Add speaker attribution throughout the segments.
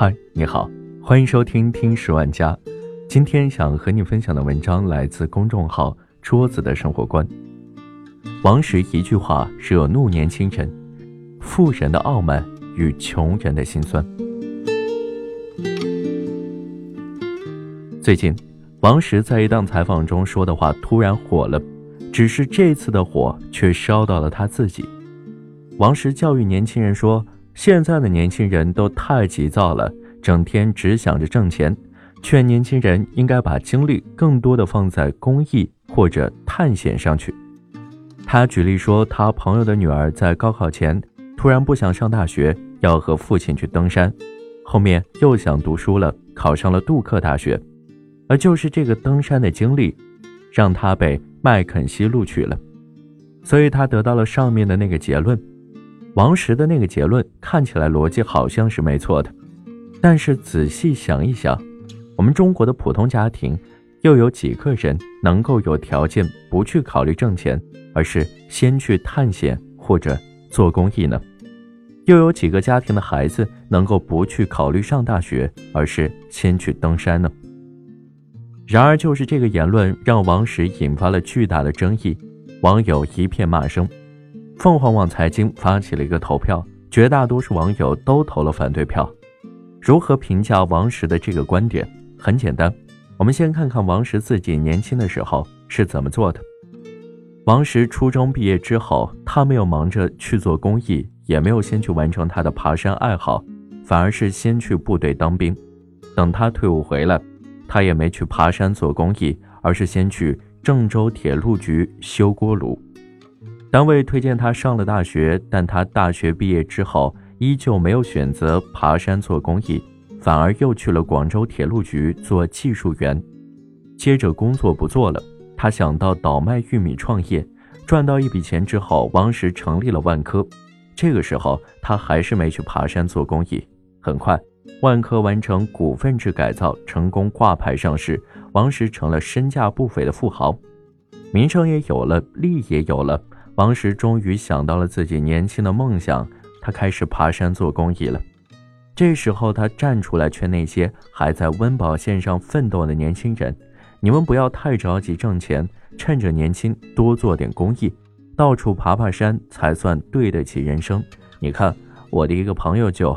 Speaker 1: 嗨，你好，欢迎收听听十万家。今天想和你分享的文章来自公众号“桌子的生活观”。王石一句话惹怒年轻人：富人的傲慢与穷人的心酸。最近，王石在一档采访中说的话突然火了，只是这次的火却烧到了他自己。王石教育年轻人说。现在的年轻人都太急躁了，整天只想着挣钱，劝年轻人应该把精力更多的放在公益或者探险上去。他举例说，他朋友的女儿在高考前突然不想上大学，要和父亲去登山，后面又想读书了，考上了杜克大学，而就是这个登山的经历，让他被麦肯锡录取了，所以他得到了上面的那个结论。王石的那个结论看起来逻辑好像是没错的，但是仔细想一想，我们中国的普通家庭又有几个人能够有条件不去考虑挣钱，而是先去探险或者做公益呢？又有几个家庭的孩子能够不去考虑上大学，而是先去登山呢？然而，就是这个言论让王石引发了巨大的争议，网友一片骂声。凤凰网财经发起了一个投票，绝大多数网友都投了反对票。如何评价王石的这个观点？很简单，我们先看看王石自己年轻的时候是怎么做的。王石初中毕业之后，他没有忙着去做公益，也没有先去完成他的爬山爱好，反而是先去部队当兵。等他退伍回来，他也没去爬山做公益，而是先去郑州铁路局修锅炉。单位推荐他上了大学，但他大学毕业之后依旧没有选择爬山做公益，反而又去了广州铁路局做技术员。接着工作不做了，他想到倒卖玉米创业，赚到一笔钱之后，王石成立了万科。这个时候他还是没去爬山做公益。很快，万科完成股份制改造，成功挂牌上市，王石成了身价不菲的富豪，名声也有了，利也有了。王石终于想到了自己年轻的梦想，他开始爬山做公益了。这时候，他站出来劝那些还在温饱线上奋斗的年轻人：“你们不要太着急挣钱，趁着年轻多做点公益，到处爬爬山才算对得起人生。”你看，我的一个朋友就……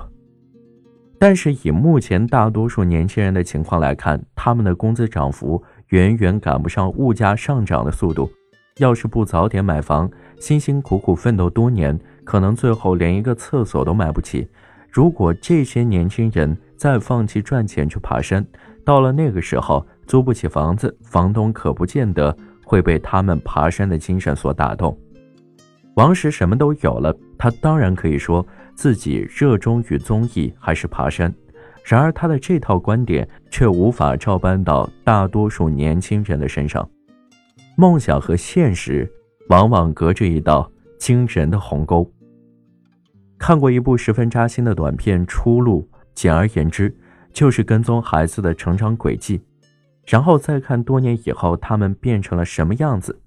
Speaker 1: 但是以目前大多数年轻人的情况来看，他们的工资涨幅远远赶不上物价上涨的速度。要是不早点买房，辛辛苦苦奋斗多年，可能最后连一个厕所都买不起。如果这些年轻人再放弃赚钱去爬山，到了那个时候租不起房子，房东可不见得会被他们爬山的精神所打动。王石什么都有了，他当然可以说自己热衷于综艺还是爬山。然而他的这套观点却无法照搬到大多数年轻人的身上。梦想和现实往往隔着一道惊人的鸿沟。看过一部十分扎心的短片《出路》，简而言之，就是跟踪孩子的成长轨迹，然后再看多年以后他们变成了什么样子。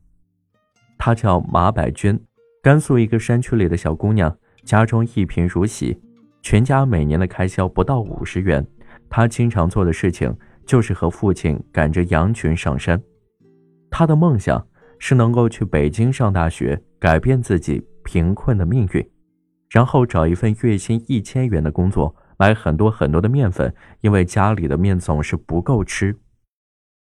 Speaker 1: 她叫马百娟，甘肃一个山区里的小姑娘，家中一贫如洗，全家每年的开销不到五十元。她经常做的事情就是和父亲赶着羊群上山。他的梦想是能够去北京上大学，改变自己贫困的命运，然后找一份月薪一千元的工作，买很多很多的面粉，因为家里的面总是不够吃。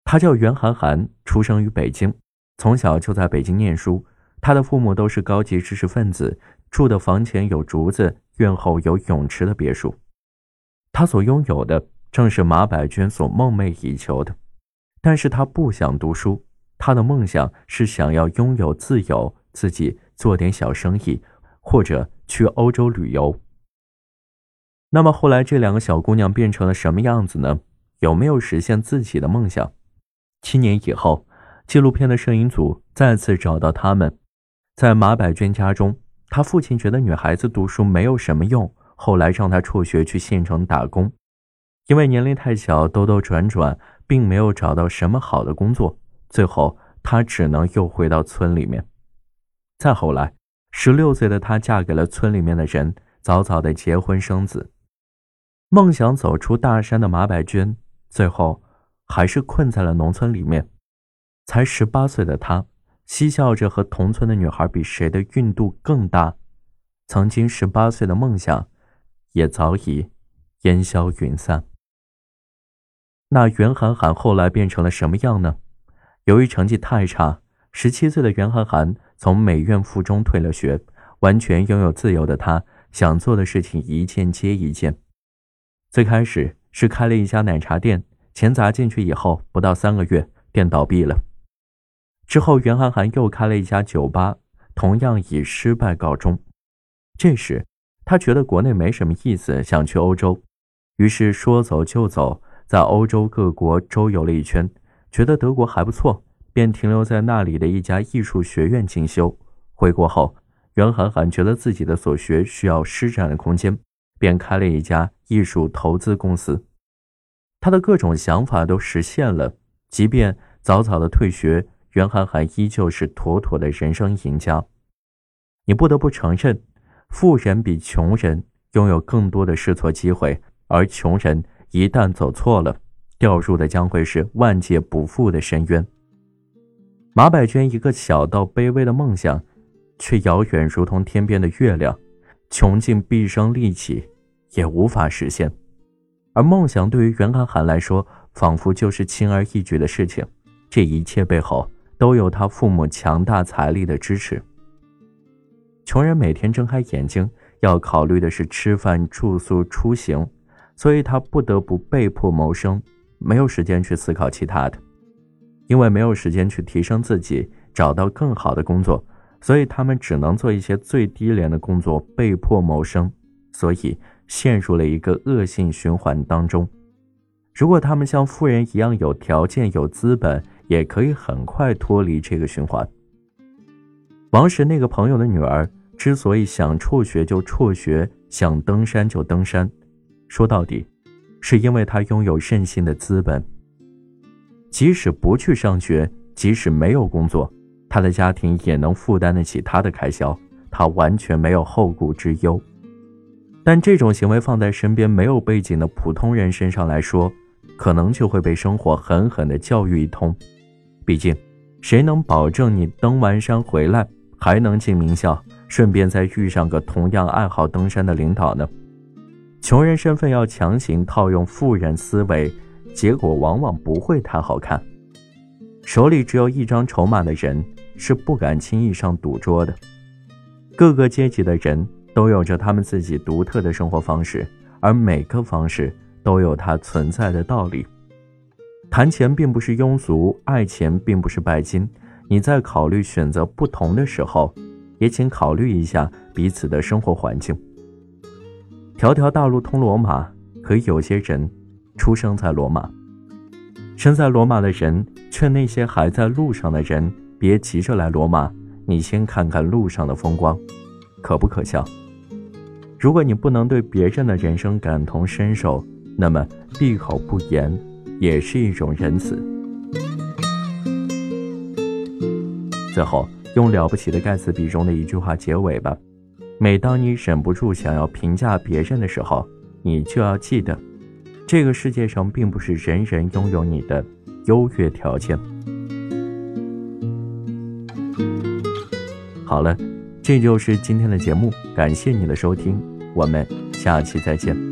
Speaker 1: 他叫袁涵涵，出生于北京，从小就在北京念书。他的父母都是高级知识分子，住的房前有竹子，院后有泳池的别墅。他所拥有的正是马百娟所梦寐以求的，但是他不想读书。他的梦想是想要拥有自由，自己做点小生意，或者去欧洲旅游。那么后来这两个小姑娘变成了什么样子呢？有没有实现自己的梦想？七年以后，纪录片的摄影组再次找到他们，在马百娟家中。她父亲觉得女孩子读书没有什么用，后来让她辍学去县城打工，因为年龄太小，兜兜转转，并没有找到什么好的工作。最后，她只能又回到村里面。再后来，十六岁的她嫁给了村里面的人，早早的结婚生子。梦想走出大山的马百娟，最后还是困在了农村里面。才十八岁的她，嬉笑着和同村的女孩比谁的孕肚更大。曾经十八岁的梦想，也早已烟消云散。那袁涵涵后来变成了什么样呢？由于成绩太差，十七岁的袁涵涵从美院附中退了学，完全拥有自由的她，想做的事情一件接一件。最开始是开了一家奶茶店，钱砸进去以后，不到三个月，店倒闭了。之后，袁涵涵又开了一家酒吧，同样以失败告终。这时，他觉得国内没什么意思，想去欧洲，于是说走就走，在欧洲各国周游了一圈，觉得德国还不错，便停留在那里的一家艺术学院进修。回国后，袁涵涵觉得自己的所学需要施展的空间。便开了一家艺术投资公司，他的各种想法都实现了。即便早早的退学，袁涵涵依旧是妥妥的人生赢家。你不得不承认，富人比穷人拥有更多的试错机会，而穷人一旦走错了，掉入的将会是万劫不复的深渊。马百娟一个小到卑微的梦想，却遥远如同天边的月亮。穷尽毕生力气，也无法实现。而梦想对于袁涵涵来说，仿佛就是轻而易举的事情。这一切背后，都有他父母强大财力的支持。穷人每天睁开眼睛，要考虑的是吃饭、住宿、出行，所以他不得不被迫谋生，没有时间去思考其他的，因为没有时间去提升自己，找到更好的工作。所以他们只能做一些最低廉的工作，被迫谋生，所以陷入了一个恶性循环当中。如果他们像富人一样有条件、有资本，也可以很快脱离这个循环。王石那个朋友的女儿之所以想辍学就辍学，想登山就登山，说到底，是因为他拥有任性的资本。即使不去上学，即使没有工作。他的家庭也能负担得起他的开销，他完全没有后顾之忧。但这种行为放在身边没有背景的普通人身上来说，可能就会被生活狠狠地教育一通。毕竟，谁能保证你登完山回来还能进名校，顺便再遇上个同样爱好登山的领导呢？穷人身份要强行套用富人思维，结果往往不会太好看。手里只有一张筹码的人。是不敢轻易上赌桌的。各个阶级的人都有着他们自己独特的生活方式，而每个方式都有它存在的道理。谈钱并不是庸俗，爱钱并不是拜金。你在考虑选择不同的时候，也请考虑一下彼此的生活环境。条条大路通罗马，可有些人出生在罗马。生在罗马的人，劝那些还在路上的人。别急着来罗马，你先看看路上的风光，可不可笑？如果你不能对别人的人生感同身受，那么闭口不言也是一种仁慈。最后，用了不起的盖茨比中的一句话结尾吧：每当你忍不住想要评价别人的时候，你就要记得，这个世界上并不是人人拥有你的优越条件。好了，这就是今天的节目，感谢你的收听，我们下期再见。